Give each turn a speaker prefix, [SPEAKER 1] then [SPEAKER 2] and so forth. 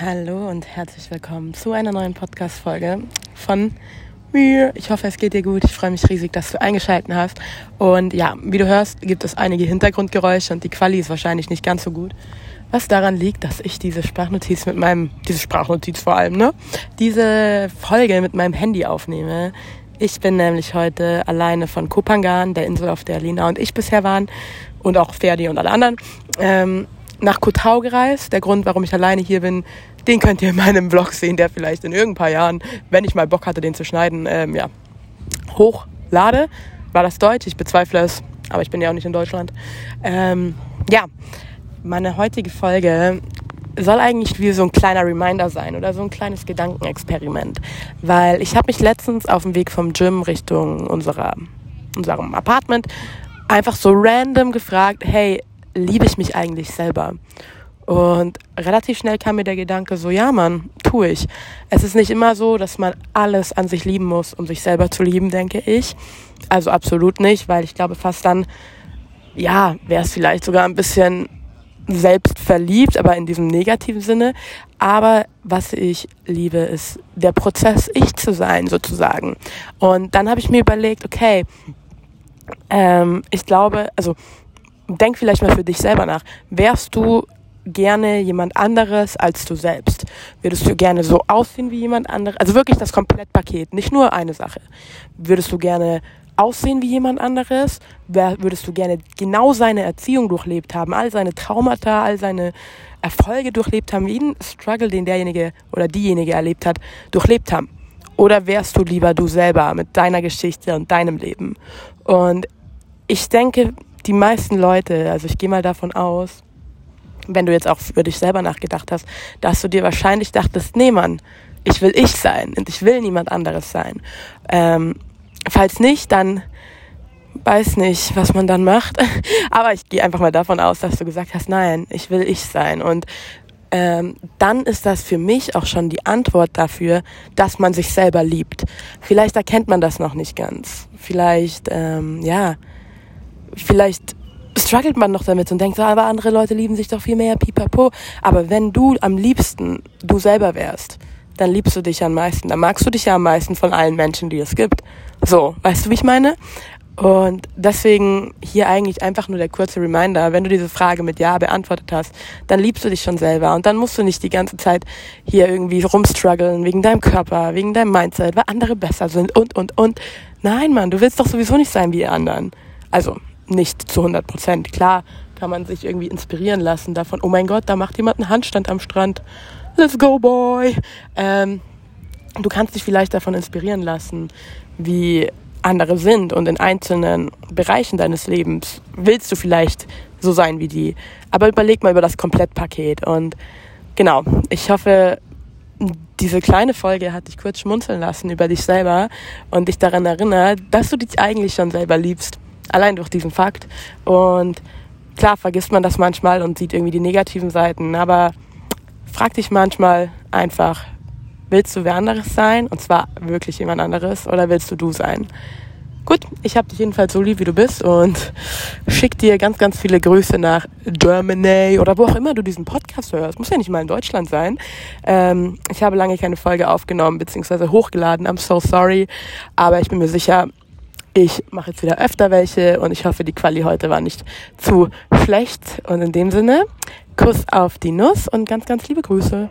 [SPEAKER 1] Hallo und herzlich willkommen zu einer neuen Podcast-Folge von mir. Ich hoffe, es geht dir gut. Ich freue mich riesig, dass du eingeschaltet hast. Und ja, wie du hörst, gibt es einige Hintergrundgeräusche und die Quali ist wahrscheinlich nicht ganz so gut. Was daran liegt, dass ich diese Sprachnotiz mit meinem, diese Sprachnotiz vor allem, ne? Diese Folge mit meinem Handy aufnehme. Ich bin nämlich heute alleine von Kopangan, der Insel, auf der Lina und ich bisher waren, und auch Ferdi und alle anderen, ähm, nach Kotau gereist. Der Grund, warum ich alleine hier bin, den könnt ihr in meinem Vlog sehen, der vielleicht in irgendein paar Jahren, wenn ich mal Bock hatte, den zu schneiden, ähm, ja, hochlade. War das Deutsch? Ich bezweifle es, aber ich bin ja auch nicht in Deutschland. Ähm, ja, meine heutige Folge soll eigentlich wie so ein kleiner Reminder sein oder so ein kleines Gedankenexperiment, weil ich habe mich letztens auf dem Weg vom Gym Richtung unserer, unserem Apartment einfach so random gefragt, hey, liebe ich mich eigentlich selber? Und relativ schnell kam mir der Gedanke so, ja Mann, tue ich. Es ist nicht immer so, dass man alles an sich lieben muss, um sich selber zu lieben, denke ich. Also absolut nicht, weil ich glaube fast dann, ja, wäre es vielleicht sogar ein bisschen selbst verliebt, aber in diesem negativen Sinne. Aber was ich liebe, ist der Prozess, ich zu sein, sozusagen. Und dann habe ich mir überlegt, okay, ähm, ich glaube, also denk vielleicht mal für dich selber nach. Wärst du gerne jemand anderes als du selbst? Würdest du gerne so aussehen wie jemand anderes? Also wirklich das Komplettpaket, nicht nur eine Sache. Würdest du gerne aussehen wie jemand anderes? Würdest du gerne genau seine Erziehung durchlebt haben, all seine Traumata, all seine Erfolge durchlebt haben, jeden Struggle, den derjenige oder diejenige erlebt hat, durchlebt haben? Oder wärst du lieber du selber mit deiner Geschichte und deinem Leben? Und ich denke, die meisten Leute, also ich gehe mal davon aus, wenn du jetzt auch für dich selber nachgedacht hast, dass du dir wahrscheinlich dachtest, nee Mann, ich will ich sein und ich will niemand anderes sein. Ähm, falls nicht, dann weiß nicht, was man dann macht. Aber ich gehe einfach mal davon aus, dass du gesagt hast, nein, ich will ich sein. Und ähm, dann ist das für mich auch schon die Antwort dafür, dass man sich selber liebt. Vielleicht erkennt man das noch nicht ganz. Vielleicht, ähm, ja, vielleicht struggelt man noch damit und denkt aber andere Leute lieben sich doch viel mehr, pipapo. Aber wenn du am liebsten du selber wärst, dann liebst du dich am meisten. Dann magst du dich ja am meisten von allen Menschen, die es gibt. So, weißt du, wie ich meine? Und deswegen hier eigentlich einfach nur der kurze Reminder, wenn du diese Frage mit Ja beantwortet hast, dann liebst du dich schon selber und dann musst du nicht die ganze Zeit hier irgendwie rumstruggeln wegen deinem Körper, wegen deinem Mindset, weil andere besser sind und, und, und. Nein, Mann, du willst doch sowieso nicht sein wie die anderen. Also, nicht zu 100 Prozent. Klar kann man sich irgendwie inspirieren lassen davon, oh mein Gott, da macht jemand einen Handstand am Strand. Let's go, boy. Ähm, du kannst dich vielleicht davon inspirieren lassen, wie andere sind und in einzelnen Bereichen deines Lebens willst du vielleicht so sein wie die. Aber überleg mal über das Komplettpaket und genau, ich hoffe, diese kleine Folge hat dich kurz schmunzeln lassen über dich selber und dich daran erinnert, dass du dich eigentlich schon selber liebst allein durch diesen Fakt. Und klar vergisst man das manchmal und sieht irgendwie die negativen Seiten, aber frag dich manchmal einfach, willst du wer anderes sein? Und zwar wirklich jemand anderes oder willst du du sein? Gut, ich habe dich jedenfalls so lieb, wie du bist und schick dir ganz, ganz viele Grüße nach Germany oder wo auch immer du diesen Podcast hörst. Muss ja nicht mal in Deutschland sein. Ähm, ich habe lange keine Folge aufgenommen bzw. hochgeladen. I'm so sorry. Aber ich bin mir sicher, ich mache jetzt wieder öfter welche und ich hoffe, die Quali heute war nicht zu schlecht. Und in dem Sinne, Kuss auf die Nuss und ganz, ganz liebe Grüße.